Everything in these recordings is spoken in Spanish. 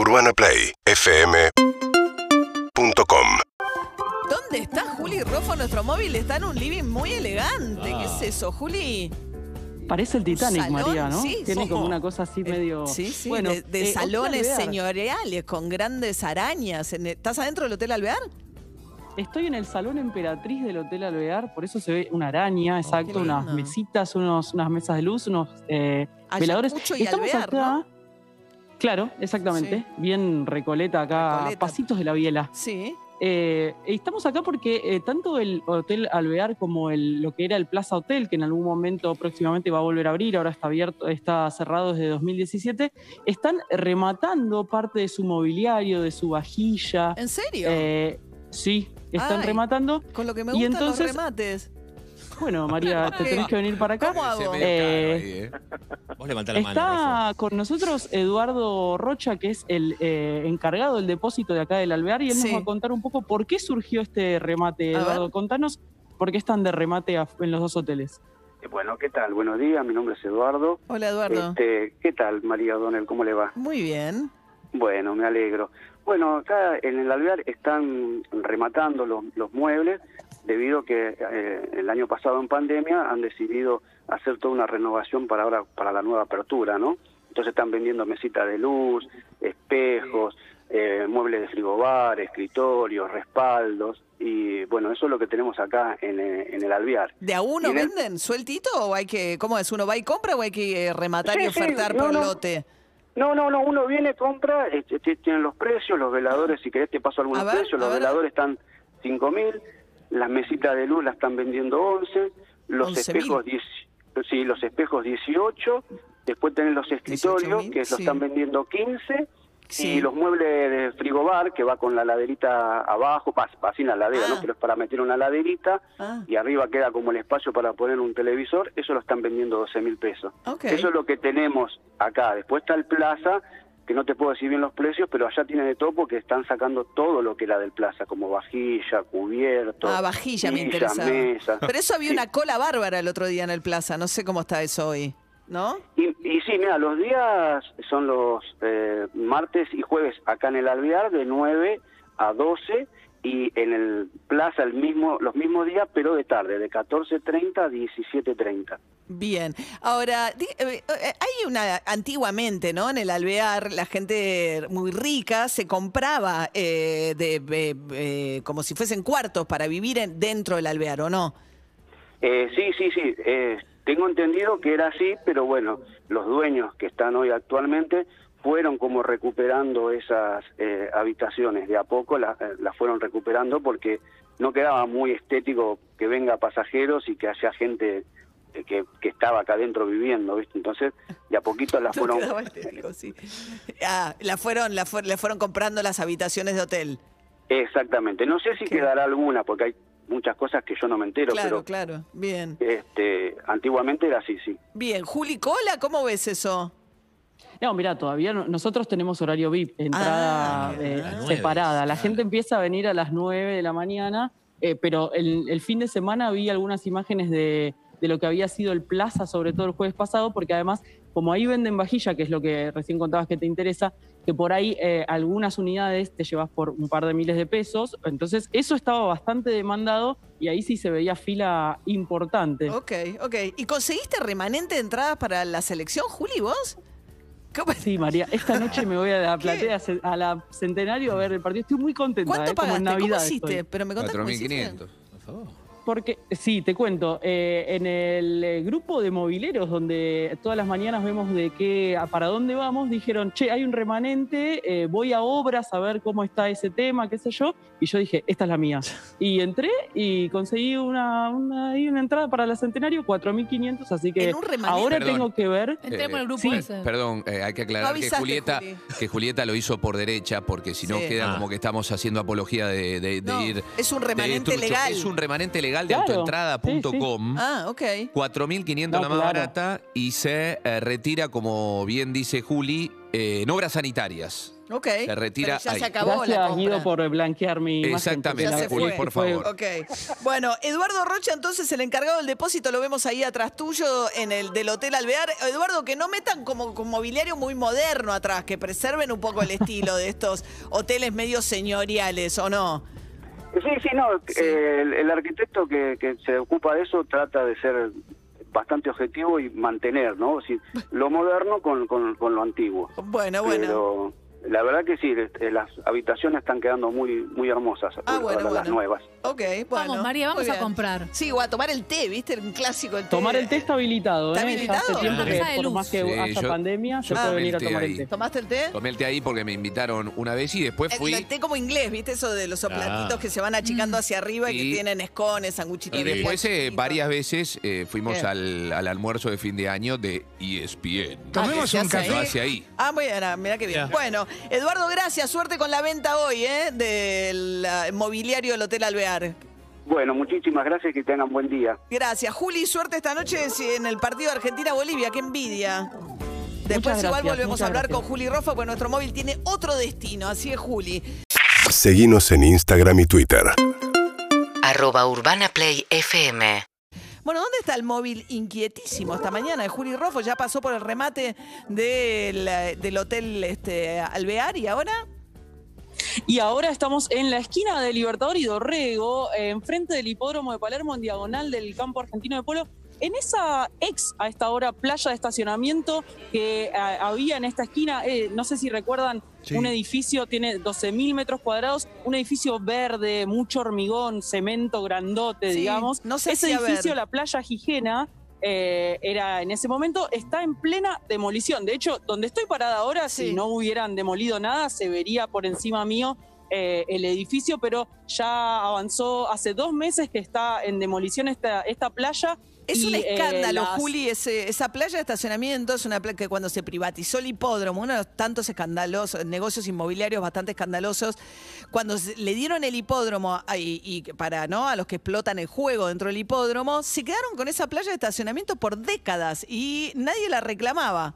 UrbanaPlayFM.com ¿Dónde está Juli Rofo? Nuestro móvil está en un living muy elegante. ¿Qué es eso, Juli? Parece el Titanic, salón, María, ¿no? sí, Tiene como una cosa así medio. Sí, sí, Bueno, de, de eh, salones señoriales con grandes arañas. ¿Estás adentro del Hotel Alvear? Estoy en el salón emperatriz del Hotel Alvear, por eso se ve una araña, exacto, qué unas mesitas, unos, unas mesas de luz, unos eh, veladores. Y Estamos Alvear, acá. ¿no? Claro, exactamente. Sí. Bien recoleta acá, Recoleta. pasitos de la biela. Sí. Eh, estamos acá porque eh, tanto el Hotel Alvear como el, lo que era el Plaza Hotel, que en algún momento próximamente va a volver a abrir, ahora está abierto, está cerrado desde 2017, están rematando parte de su mobiliario, de su vajilla. ¿En serio? Eh, sí, están Ay. rematando. Con lo que me y gustan entonces- los remates. Bueno, María, te tenés que venir para acá. ¿Cómo hago? Eh, Vos levantá la mano. Está con nosotros Eduardo Rocha, que es el eh, encargado del depósito de acá del Alvear, y él Sí. nos va a contar un poco por qué surgió este remate. A Eduardo, ver. contanos por qué están de remate a- en los dos hoteles. Eh, Bueno, ¿qué tal? Buenos días, mi nombre es Eduardo. Hola, Eduardo. Este, ¿Qué tal, María Donel? ¿Cómo le va? Muy bien. Bueno, me alegro. Bueno, acá en el alvear están rematando los, los muebles debido a que eh, el año pasado en pandemia han decidido hacer toda una renovación para ahora para la nueva apertura, ¿no? Entonces están vendiendo mesitas de luz, espejos, eh, muebles de frigobar, escritorios, respaldos y bueno, eso es lo que tenemos acá en, eh, en el alvear. ¿De a uno el- venden sueltito o hay que, cómo es? ¿Uno va y compra o hay que eh, rematar y sí, ofertar no, por no. lote? No, no, no, uno viene, compra, este, t- tienen los precios, los veladores, si querés te paso algunos ver, precios, los veladores están 5 mil, las mesitas de luz las están vendiendo 11, los 11.000. espejos 10, sí, los espejos 18, después tenés los escritorios 18.000, que sí. los están vendiendo 15 Sí. y los muebles de frigobar que va con la laderita abajo, va, va sin la ladera, Ah. ¿no? Pero es para meter una laderita Ah, y arriba queda como el espacio para poner un televisor, eso lo están vendiendo 12 mil pesos. Eso es lo que tenemos acá. Después está el Plaza, que no te puedo decir bien los precios, pero allá tiene de todo porque están sacando todo lo que era del Plaza, como vajilla, cubierto, Ah, vajilla me interesa. Pero eso había Sí. una cola bárbara el otro día en el plaza. No sé cómo está eso hoy. ¿No? Y, y sí, mira, los días son los eh, martes y jueves acá en el Alvear de 9 a 12 y en el Plaza el mismo, los mismos días, pero de tarde, de 14.30 a 17.30. Bien. Ahora, eh, eh, hay una, antiguamente, ¿no? En el alvear, la gente muy rica se compraba eh, de, eh, como si fuesen cuartos para vivir en- dentro del alvear, ¿o no? Eh, sí, sí, sí. eh, tengo entendido que era así, pero bueno, los dueños que están hoy actualmente fueron como recuperando esas eh, habitaciones. De a poco la- eh, las fueron recuperando porque no quedaba muy estético que venga pasajeros y que haya gente eh, que, que estaba acá adentro viviendo, ¿viste? Entonces, de a poquito las No fueron... estético, sí. Ah, la fueron, la, fu- le fueron comprando las habitaciones de hotel. Exactamente. No sé si ¿Qué? quedará alguna, porque hay muchas cosas que yo no me entero, Claro, pero claro. Bien. este, antiguamente era así, sí. Bien. Juli Cola, ¿cómo ves eso? No, mira, todavía no- nosotros tenemos horario VIP, entrada Ah, eh, a separada. La claro. gente empieza a venir a las 9 de la mañana, eh, pero el, el fin de semana vi algunas imágenes de, de lo que había sido el Plaza, sobre todo el jueves pasado, porque además, como ahí venden vajilla, que es lo que recién contabas que te interesa, que por ahí eh, algunas unidades te llevas por un par de miles de pesos, entonces eso estaba bastante demandado y ahí sí se veía fila importante. Ok, ok. ¿Y conseguiste remanente de entradas para la selección, Juli, vos? ¿Cómo- Sí, María, esta noche me voy a la ¿Qué? platea ce- a la Centenario a ver el partido. Estoy muy contenta, ¿Cuánto eh, como en pagaste? ¿Cómo Navidad hiciste? estoy. Pero me contás cómo hiciste. 4.500. Por favor. Porque, sí, te cuento, eh, en el eh, grupo de mobileros donde todas las mañanas vemos de qué, a para dónde vamos, dijeron, che, hay un remanente, eh, voy a obras a ver cómo está ese tema, qué sé yo, y yo dije, esta es la mía. Y entré y conseguí una, una, ahí una entrada para la Centenario, 4.500, así que En ahora Perdón. tengo que ver... Entremos al grupo sí, ese. Perdón, eh, hay que No aclarar que Julieta, Juli. que Julieta lo hizo por derecha, porque si no Sí. queda Ah. como que estamos haciendo apología de, de- de No, ir. es un remanente legal. Es un remanente legal de Claro, autoentrada.com. Ah, ok. 4.500 No, la más claro. barata y se eh, retira, como bien dice Juli, eh, en obras sanitarias. Ok. Se retira Pero ya ahí. se acabó la Gracias, compra. Guido, por blanquear mi imagen. Exactamente, Ya porque se la- Juli, fue- por favor. Ok. Bueno, Eduardo Rocha, entonces el encargado del depósito lo vemos ahí atrás tuyo en el del Hotel Alvear. Eduardo, que no metan como con mobiliario muy moderno atrás, que preserven un poco el estilo de estos hoteles medio señoriales, ¿o no? Sí, sí, no, eh, el, el arquitecto que, que se ocupa de eso trata de ser bastante objetivo y mantener, ¿no? Decir, lo moderno con, con, con lo antiguo. Bueno, bueno. Pero la verdad que sí, eh, las habitaciones están quedando muy muy hermosas, Ah, bueno, las bueno. nuevas. Ok, bueno. Vamos, María, vamos a comprar. Sí, o a tomar el té, ¿viste? Un clásico el té. Tomar el té está habilitado, ¿Está ¿eh? Hace habilitado? tiempo Ah. que por luz. más que Sí, haya yo- pandemia, se yo puede venir a tomar ahí. el té. ¿Tomaste el té? Tomé el té ahí porque me invitaron una vez y después fui. el té como inglés, ¿viste? Eso de los soplatitos que se van achicando hacia arriba y que tienen escones, sanguchitos. Y de después, eh, varias veces, eh, fuimos al, al almuerzo de fin de año de ESPN. Ah, que se hace Lo ahí. hace. Ah, muy bien, mirá qué bien. Bueno, Eduardo, gracias. Suerte con la venta hoy, ¿eh? Del ah, mobiliario del Hotel Alvear. Bueno, muchísimas gracias y que tengan buen día. Gracias. Juli, suerte esta noche en el partido Argentina-Bolivia. Qué envidia. Después Muchas igual gracias, volvemos a hablar gracias. con Juli Rofa, porque nuestro móvil tiene otro destino. Así es, Juli. Seguinos en Instagram y Twitter. arroba Urbana Play FM. Bueno, ¿dónde está el móvil inquietísimo esta mañana de Juli Rofo? Ya pasó por el remate del, Hotel este, Alvear y ahora... Y ahora estamos en la esquina de Libertador y Dorrego, eh, enfrente del hipódromo de Palermo, en diagonal del campo argentino de polo. En esa ex, a esta hora, playa de estacionamiento que eh, había en esta esquina, eh, no sé si recuerdan, Sí. un edificio tiene 12.000 metros cuadrados, un edificio verde, mucho hormigón, cemento grandote, Sí, digamos. no se Ese edificio, la playa Gijena, eh, era en ese momento, está en plena demolición. De hecho, donde estoy parada ahora, Sí. si no hubieran demolido nada, se vería por encima mío eh, el edificio, pero ya avanzó hace dos meses que está en demolición esta, esta playa. Es y, un eh, escándalo, las- Juli, ese- esa playa de estacionamiento es una playa que cuando se privatizó el hipódromo, uno de los tantos escandalosos, negocios inmobiliarios bastante escandalosos, cuando se- le dieron el hipódromo a- y, y para ¿no? a los que explotan el juego dentro del hipódromo, se quedaron con esa playa de estacionamiento por décadas y nadie la reclamaba.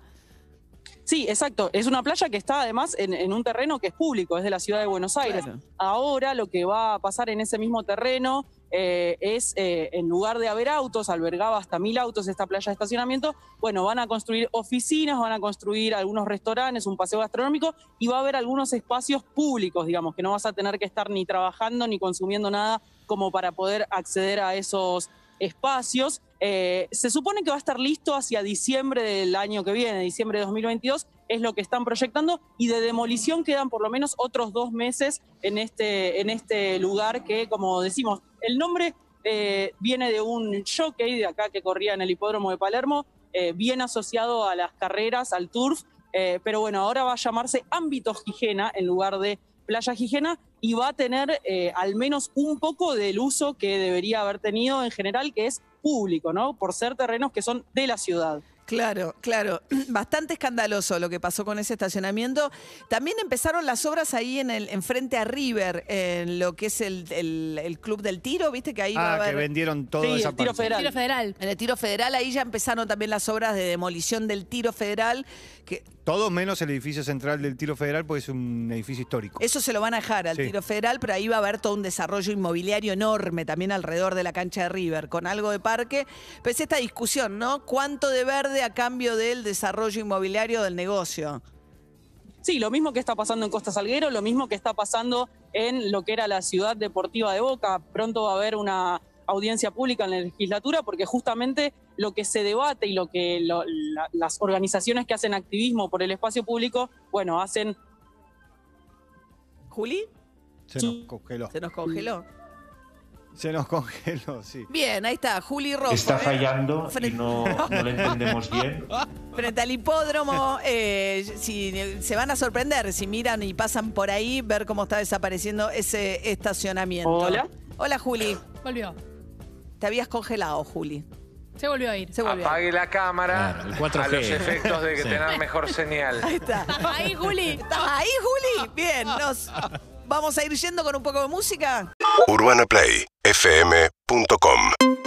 Sí, exacto. Es una playa que está además en, en un terreno que es público, es de la ciudad de Buenos Aires. Claro. Ahora lo que va a pasar en ese mismo terreno eh, es, eh, en lugar de haber autos, albergaba hasta mil autos esta playa de estacionamiento, bueno, van a construir oficinas, van a construir algunos restaurantes, un paseo gastronómico y va a haber algunos espacios públicos, digamos, que no vas a tener que estar ni trabajando ni consumiendo nada como para poder acceder a esos espacios. Eh, se supone que va a estar listo hacia diciembre del año que viene, diciembre de 2022, es lo que están proyectando, y de demolición quedan por lo menos otros dos meses en este, en este lugar que, como decimos, el nombre eh, viene de un jockey de acá que corría en el hipódromo de Palermo, eh, bien asociado a las carreras, al turf, pero bueno, ahora va a llamarse Ámbito Gijena en lugar de Playa Gijena y va a tener eh, al menos un poco del uso que debería haber tenido en general, que es público, ¿no? Por ser terrenos que son de la ciudad. Claro, claro. Bastante escandaloso lo que pasó con ese estacionamiento. También empezaron las obras ahí en el, en frente a River, en lo que es el, el- el club del tiro, viste que ahí va a Ah, que haber. vendieron todo Sí, esa el tiro parte. federal. Tiro federal. En el tiro federal, ahí ya empezaron también las obras de demolición del tiro federal, que Todo menos el edificio central del Tiro Federal, porque es un edificio histórico. eso se lo van a dejar al Sí. tiro federal, pero ahí va a haber todo un desarrollo inmobiliario enorme también alrededor de la cancha de River, con algo de parque. Pues esta discusión, ¿no? ¿Cuánto de verde a cambio del desarrollo inmobiliario del negocio? Sí, lo mismo que está pasando en Costa Salguero, lo mismo que está pasando en lo que era la ciudad deportiva de Boca. Pronto va a haber una audiencia pública en la legislatura porque justamente lo que se debate y lo que lo- la- las organizaciones que hacen activismo por el espacio público, bueno, hacen ¿Juli? Se nos congeló. Se nos congeló. Se nos congeló, sí. Bien, ahí está, Juli Rojo. Está ¿eh? fallando y no, no lo entendemos bien. Frente al hipódromo, eh, si, se van a sorprender si miran y pasan por ahí, ver cómo está desapareciendo ese estacionamiento. Hola. Hola, Juli. Volvió. Te habías congelado, Juli. Se volvió a ir. Se volvió. Apague la cámara Claro, el 4G. a los efectos de que Sí. tener mejor señal. Ahí está. Ahí, Juli. ¿Estás ahí, Juli? Bien, nos vamos a ir yendo con un poco de música. UrbanaPlayFM.com